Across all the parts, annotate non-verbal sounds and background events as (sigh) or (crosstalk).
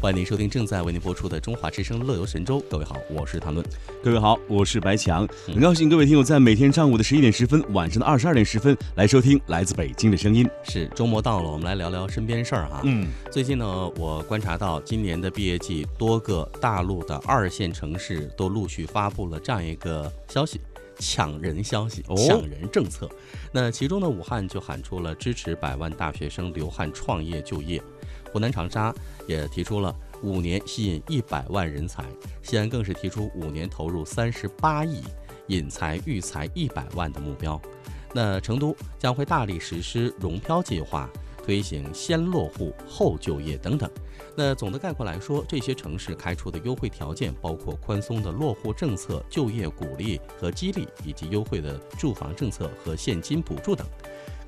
欢迎您收听正在为您播出的《中华之声·乐游神州》。各位好，我是谭论。各位好，我是白强。很高兴各位听友在每天上午的十一点十分、晚上的二十二点十分来收听来自北京的声音。是周末到了，我们来聊聊身边事儿哈。嗯，最近呢，我观察到今年的毕业季，多个大陆的二线城市都陆续发布了这样一个消息：抢人消息、哦抢人政策。那其中呢，武汉就喊出了支持百万大学生留汉创业就业，湖南长沙也提出了五年吸引一百万人才，西安更是提出五年投入三十八亿，引才育才一百万的目标。那成都将会大力实施融漂计划，推行先落户后就业等等。那总的概括来说，这些城市开出的优惠条件包括宽松的落户政策、就业鼓励和激励，以及优惠的住房政策和现金补助等，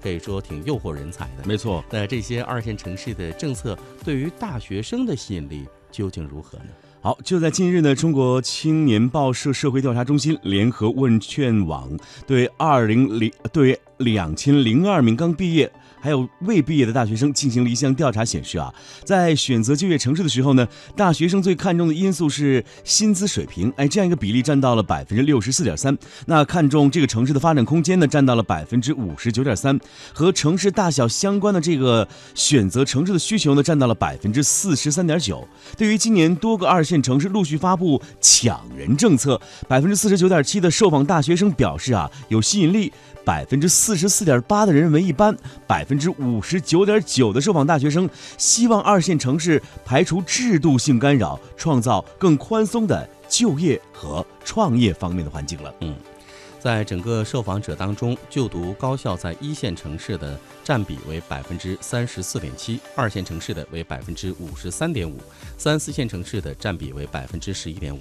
可以说挺诱惑人才的。没错。那这些二线城市的政策对于大学生的吸引力究竟如何呢？好，就在近日呢，中国青年报社社会调查中心联合问卷网对二零零对两千零二名刚毕业还有未毕业的大学生进行了一项调查，显示啊，在选择就业城市的时候呢，大学生最看重的因素是薪资水平，哎，这样一个比例占到了百分之六十四点三。那看重这个城市的发展空间呢，占到了百分之五十九点三，和城市大小相关的这个选择城市的需求呢，占到了百分之四十三点九。对于今年多个二线城市陆续发布抢人政策，百分之四十九点七的受访大学生表示啊有吸引力，百分之四十四点八的人认为一般，百分之五十九点九的受访大学生希望二线城市排除制度性干扰，创造更宽松的就业和创业方面的环境了。嗯在整个受访者当中，就读高校在一线城市的占比为百分之三十四点七，二线城市的为百分之五十三点五，三四线城市的占比为百分之十一点五。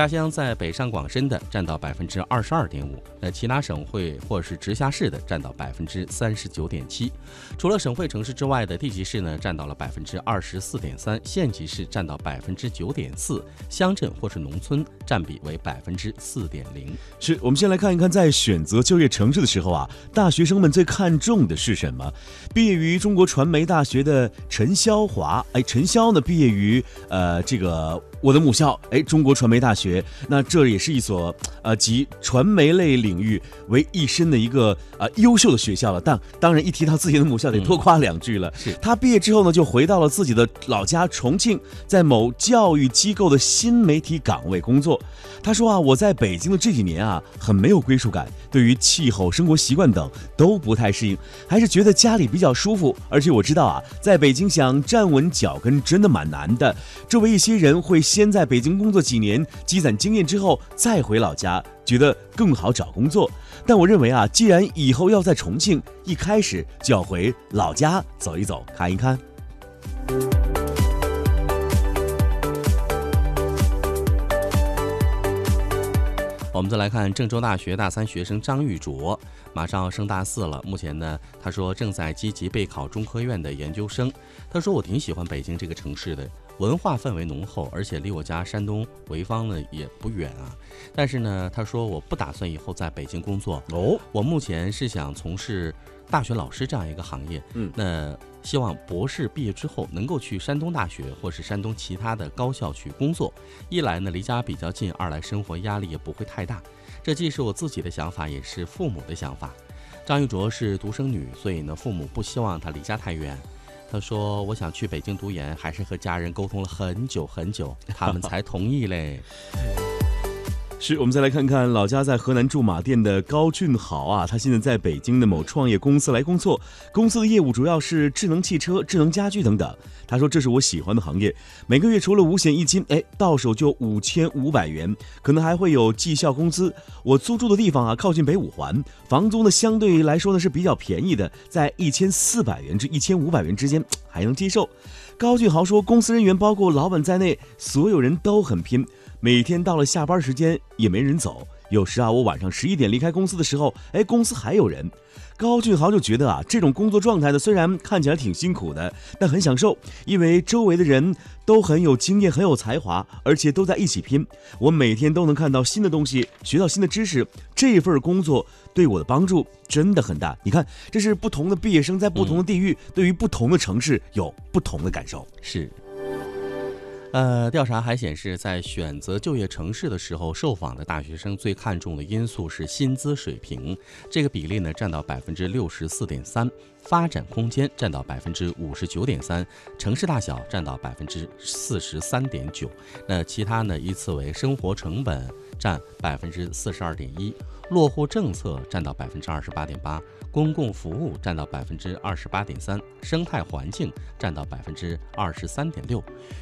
家乡在北上广深的占到百分之二十二点五，那其他省会或是直辖市的占到百分之三十九点七。除了省会城市之外的地级市呢，占到了百分之二十四点三，县级市占到百分之九点四，乡镇或是农村占比为百分之四点零。是我们先来看一看，在选择就业城市的时候啊，大学生们最看重的是什么？毕业于中国传媒大学的陈潇华，哎，陈潇呢毕业于呃这个我的母校，哎，中国传媒大学。那这也是一所呃集传媒类领域为一身的一个呃优秀的学校了。但当然一提到自己的母校，得多夸两句了。是他毕业之后呢，就回到了自己的老家重庆，在某教育机构的新媒体岗位工作。他说啊，我在北京的这几年啊，很没有归属感，对于气候、生活习惯等都不太适应，还是觉得家里比较舒服。而且我知道啊，在北京想站稳脚跟真的蛮难的。周围一些人会先在北京工作几年，积攒经验之后再回老家，觉得更好找工作。但我认为啊，既然以后要在重庆，一开始就要回老家走一走，看一看。我们再来看郑州大学大三学生张玉卓，马上要升大四了。目前呢，他说正在积极备考中科院的研究生。他说我挺喜欢北京这个城市的，文化氛围浓厚，而且离我家山东潍坊呢也不远啊。但是呢，他说我不打算以后在北京工作，哦，我目前是想从事大学老师这样一个行业。嗯那希望博士毕业之后能够去山东大学或是山东其他的高校去工作。一来呢离家比较近，二来生活压力也不会太大。这既是我自己的想法，也是父母的想法。张玉卓是独生女，所以呢父母不希望她离家太远。他说：“我想去北京读研，还是和家人沟通了很久很久，他们才同意嘞。(laughs) ”是我们再来看看老家在河南驻马店的高俊豪啊，他现在在北京的某创业公司来工作，公司的业务主要是智能汽车、智能家居等等。他说这是我喜欢的行业，每个月除了五险一金，哎，到手就五千五百元，可能还会有绩效工资。我租住的地方啊，靠近北五环，房租呢相对来说呢是比较便宜的，在一千四百元至一千五百元之间，还能接受。高俊豪说，公司人员包括老板在内，所有人都很拼。每天到了下班时间也没人走，有时啊，我晚上十一点离开公司的时候，哎，公司还有人。高俊豪就觉得啊，这种工作状态呢，虽然看起来挺辛苦的，但很享受，因为周围的人都很有经验、很有才华，而且都在一起拼。我每天都能看到新的东西，学到新的知识，这份工作对我的帮助真的很大。你看，这是不同的毕业生在不同的地域，对于不同的城市有不同的感受。是。呃，调查还显示，在选择就业城市的时候，受访的大学生最看重的因素是薪资水平，这个比例呢占到百分之六十四点三，发展空间占到百分之五十九点三，城市大小占到百分之四十三点九。那其他呢依次为生活成本占百分之四十二点一，落户政策占到百分之二十八点八。公共服务占到百分之二十八点三，生态环境占到百分之二十三点六，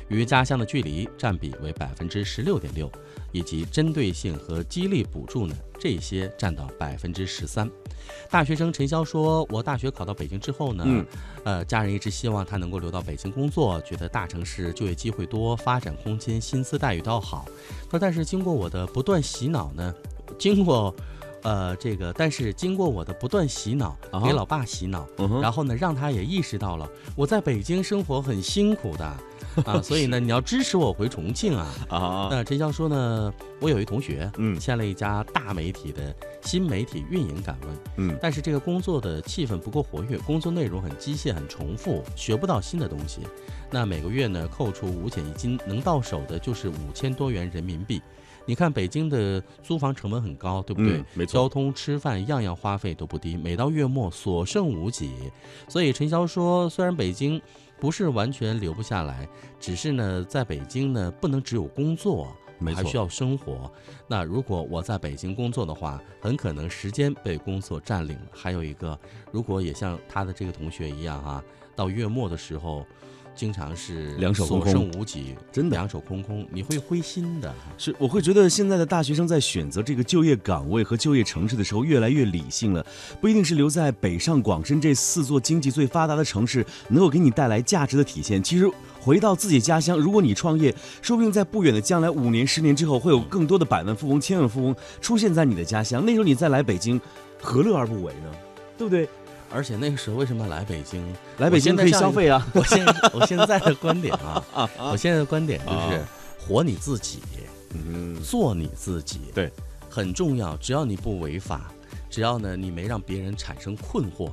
与家乡的距离占比为百分之十六点六，以及针对性和激励补助呢，这些占到百分之十三。大学生陈潇说：“我大学考到北京之后呢，呃，家人一直希望他能够留到北京工作，觉得大城市就业机会多，发展空间、薪资待遇都好。说但是经过我的不断洗脑呢，经过。”呃，这个，但是经过我的不断洗脑，给老爸洗脑，然后呢，让他也意识到了我在北京生活很辛苦的 (laughs) 啊，所以呢，你要支持我回重庆啊啊。那陈潇说呢，我有一同学，嗯，签了一家大媒体的新媒体运营岗位，嗯，但是这个工作的气氛不够活跃，工作内容很机械、很重复，学不到新的东西。那每个月呢，扣除五险一金，能到手的就是五千多元人民币。你看北京的租房成本很高，对不对？没错，交通、吃饭样样花费都不低，每到月末所剩无几。所以陈潇说，虽然北京不是完全留不下来，只是呢，在北京呢不能只有工作，没错还需要生活。那如果我在北京工作的话，很可能时间被工作占领了。还有一个，如果也像他的这个同学一样啊，到月末的时候。经常是两手空空，无几，真的两手空空，你会灰心的。是，我会觉得现在的大学生在选择这个就业岗位和就业城市的时候越来越理性了，不一定是留在北上广深这四座经济最发达的城市能够给你带来价值的体现。其实回到自己家乡，如果你创业，说不定在不远的将来，五年、十年之后，会有更多的百万富翁、千万富翁出现在你的家乡。那时候你再来北京，何乐而不为呢？对不对？而且那个时候为什么来北京？来北京可以消费啊！(laughs) 我现我现在的观点 (laughs) 啊，我现在的观点就是活你自己，嗯，做你自己，对，很重要。只要你不违法，只要呢你没让别人产生困惑、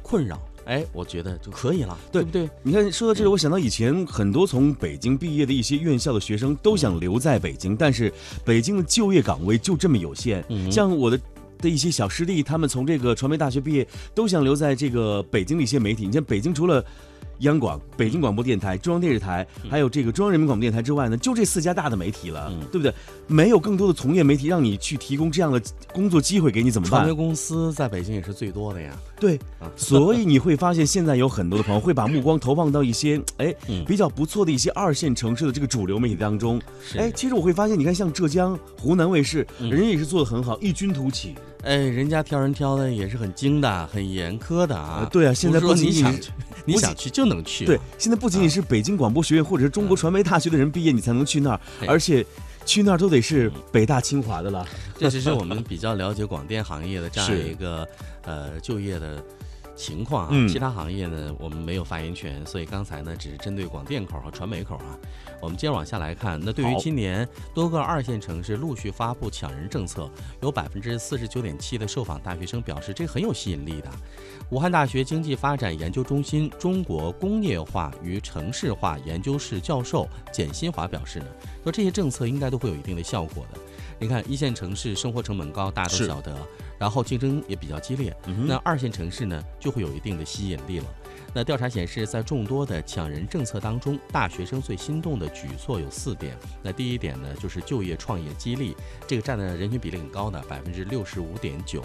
困扰，哎，我觉得就可以了，对不对？你看说到这里，我想到以前很多从北京毕业的一些院校的学生都想留在北京，但是北京的就业岗位就这么有限，像我的。的一些小师弟，他们从这个传媒大学毕业，都想留在这个北京的一些媒体。你像北京除了。央广、北京广播电台、中央电视台，还有这个中央人民广播电台之外呢，就这四家大的媒体了，对不对？没有更多的从业媒体让你去提供这样的工作机会给你，怎么办？传媒公司在北京也是最多的呀。对，所以你会发现，现在有很多的朋友会把目光投放到一些哎比较不错的一些二线城市的这个主流媒体当中。哎，其实我会发现，你看像浙江、湖南卫视，人家也是做的很好，异军突起。哎，人家挑人挑的也是很精的，很严苛的啊。对啊，现在不仅仅是你想去就能去。对，现在不仅仅是北京广播学院或者是中国传媒大学的人毕业你才能去那儿，而且去那儿都得是北大清华的了。这只是我们比较了解广电行业的这样一个呃就业的。情况啊，其他行业呢，我们没有发言权，所以刚才呢，只是针对广电口和传媒口啊。我们接着往下来看，那对于今年多个二线城市陆续发布抢人政策，有百分之四十九点七的受访大学生表示这很有吸引力的。武汉大学经济发展研究中心中国工业化与城市化研究室教授简新华表示呢，说这些政策应该都会有一定的效果的。你看，一线城市生活成本高，大家都晓得。然后竞争也比较激烈，那二线城市呢就会有一定的吸引力了。那调查显示，在众多的抢人政策当中，大学生最心动的举措有四点。那第一点呢，就是就业创业激励，这个占的人群比例很高的百分之六十五点九。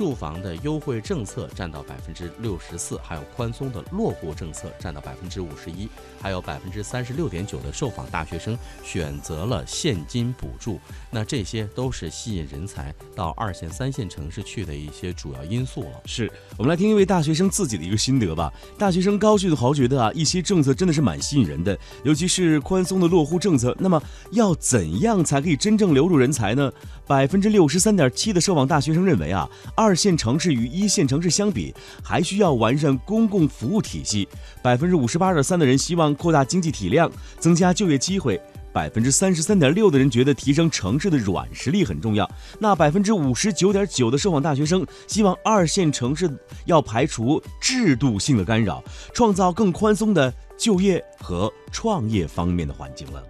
住房的优惠政策占到百分之六十四，还有宽松的落户政策占到百分之五十一，还有百分之三十六点九的受访大学生选择了现金补助。那这些都是吸引人才到二线、三线城市去的一些主要因素了。是我们来听一位大学生自己的一个心得吧。大学生高旭的豪觉得啊，一些政策真的是蛮吸引人的，尤其是宽松的落户政策。那么要怎样才可以真正留住人才呢？百分之六十三点七的受访大学生认为啊，二二线城市与一线城市相比，还需要完善公共服务体系。百分之五十八点三的人希望扩大经济体量，增加就业机会。百分之三十三点六的人觉得提升城市的软实力很重要。那百分之五十九点九的受访大学生希望二线城市要排除制度性的干扰，创造更宽松的。就业和创业方面的环境了。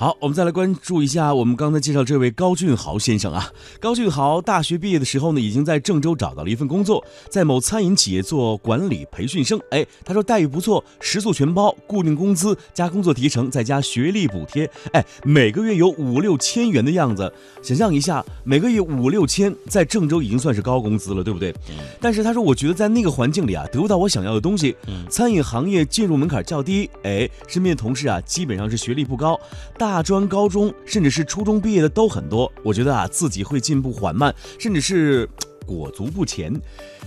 好，我们再来关注一下我们刚才介绍这位高俊豪先生啊。高俊豪大学毕业的时候呢，已经在郑州找到了一份工作，在某餐饮企业做管理培训生。哎，他说待遇不错，食宿全包，固定工资加工作提成，再加学历补贴，哎，每个月有五六千元的样子。想象一下，每个月五六千，在郑州已经算是高工资了，对不对？但是他说，我觉得在那个环境里啊，得不到我想要的东西。餐饮行业进入门槛较低，哎，身边的同事啊，基本上是学历不高，大。大专、高中，甚至是初中毕业的都很多。我觉得啊，自己会进步缓慢，甚至是 (tsk) 裹足不前。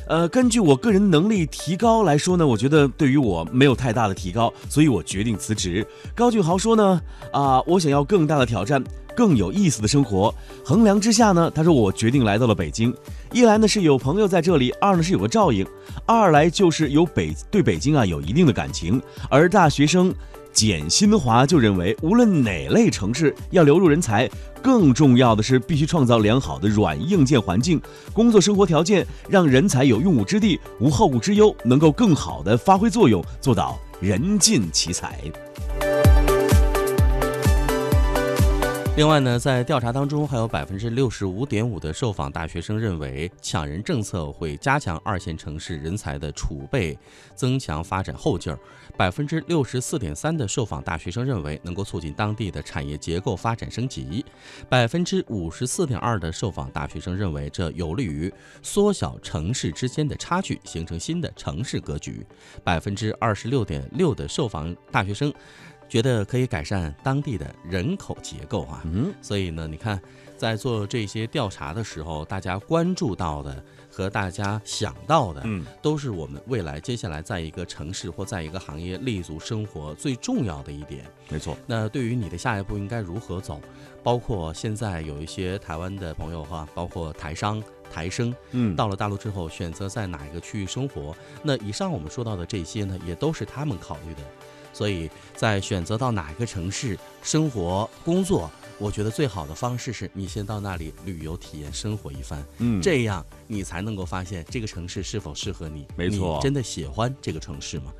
呃，根据我个人能力提高来说呢，我觉得对于我没有太大的提高，所以我决定辞职。高俊豪说呢，啊，我想要更大的挑战，更有意思的生活。衡量之下呢，他说我决定来到了北京。一来呢是有朋友在这里，二呢是有个照应，二来就是有北对北京啊有一定的感情。而大学生。简新华就认为，无论哪类城市，要留住人才，更重要的是必须创造良好的软硬件环境、工作生活条件，让人才有用武之地、无后顾之忧，能够更好的发挥作用，做到人尽其才。另外呢，在调查当中，还有百分之六十五点五的受访大学生认为，抢人政策会加强二线城市人才的储备，增强发展后劲儿。百分之六十四点三的受访大学生认为，能够促进当地的产业结构发展升级。百分之五十四点二的受访大学生认为，这有利于缩小城市之间的差距，形成新的城市格局。百分之二十六点六的受访大学生。觉得可以改善当地的人口结构啊，嗯，所以呢，你看，在做这些调查的时候，大家关注到的和大家想到的，嗯，都是我们未来接下来在一个城市或在一个行业立足生活最重要的一点。没错。那对于你的下一步应该如何走，包括现在有一些台湾的朋友哈，包括台商、台生，嗯，到了大陆之后选择在哪一个区域生活，那以上我们说到的这些呢，也都是他们考虑的。所以在选择到哪一个城市生活工作，我觉得最好的方式是你先到那里旅游体验生活一番，嗯，这样你才能够发现这个城市是否适合你，没错，真的喜欢这个城市吗？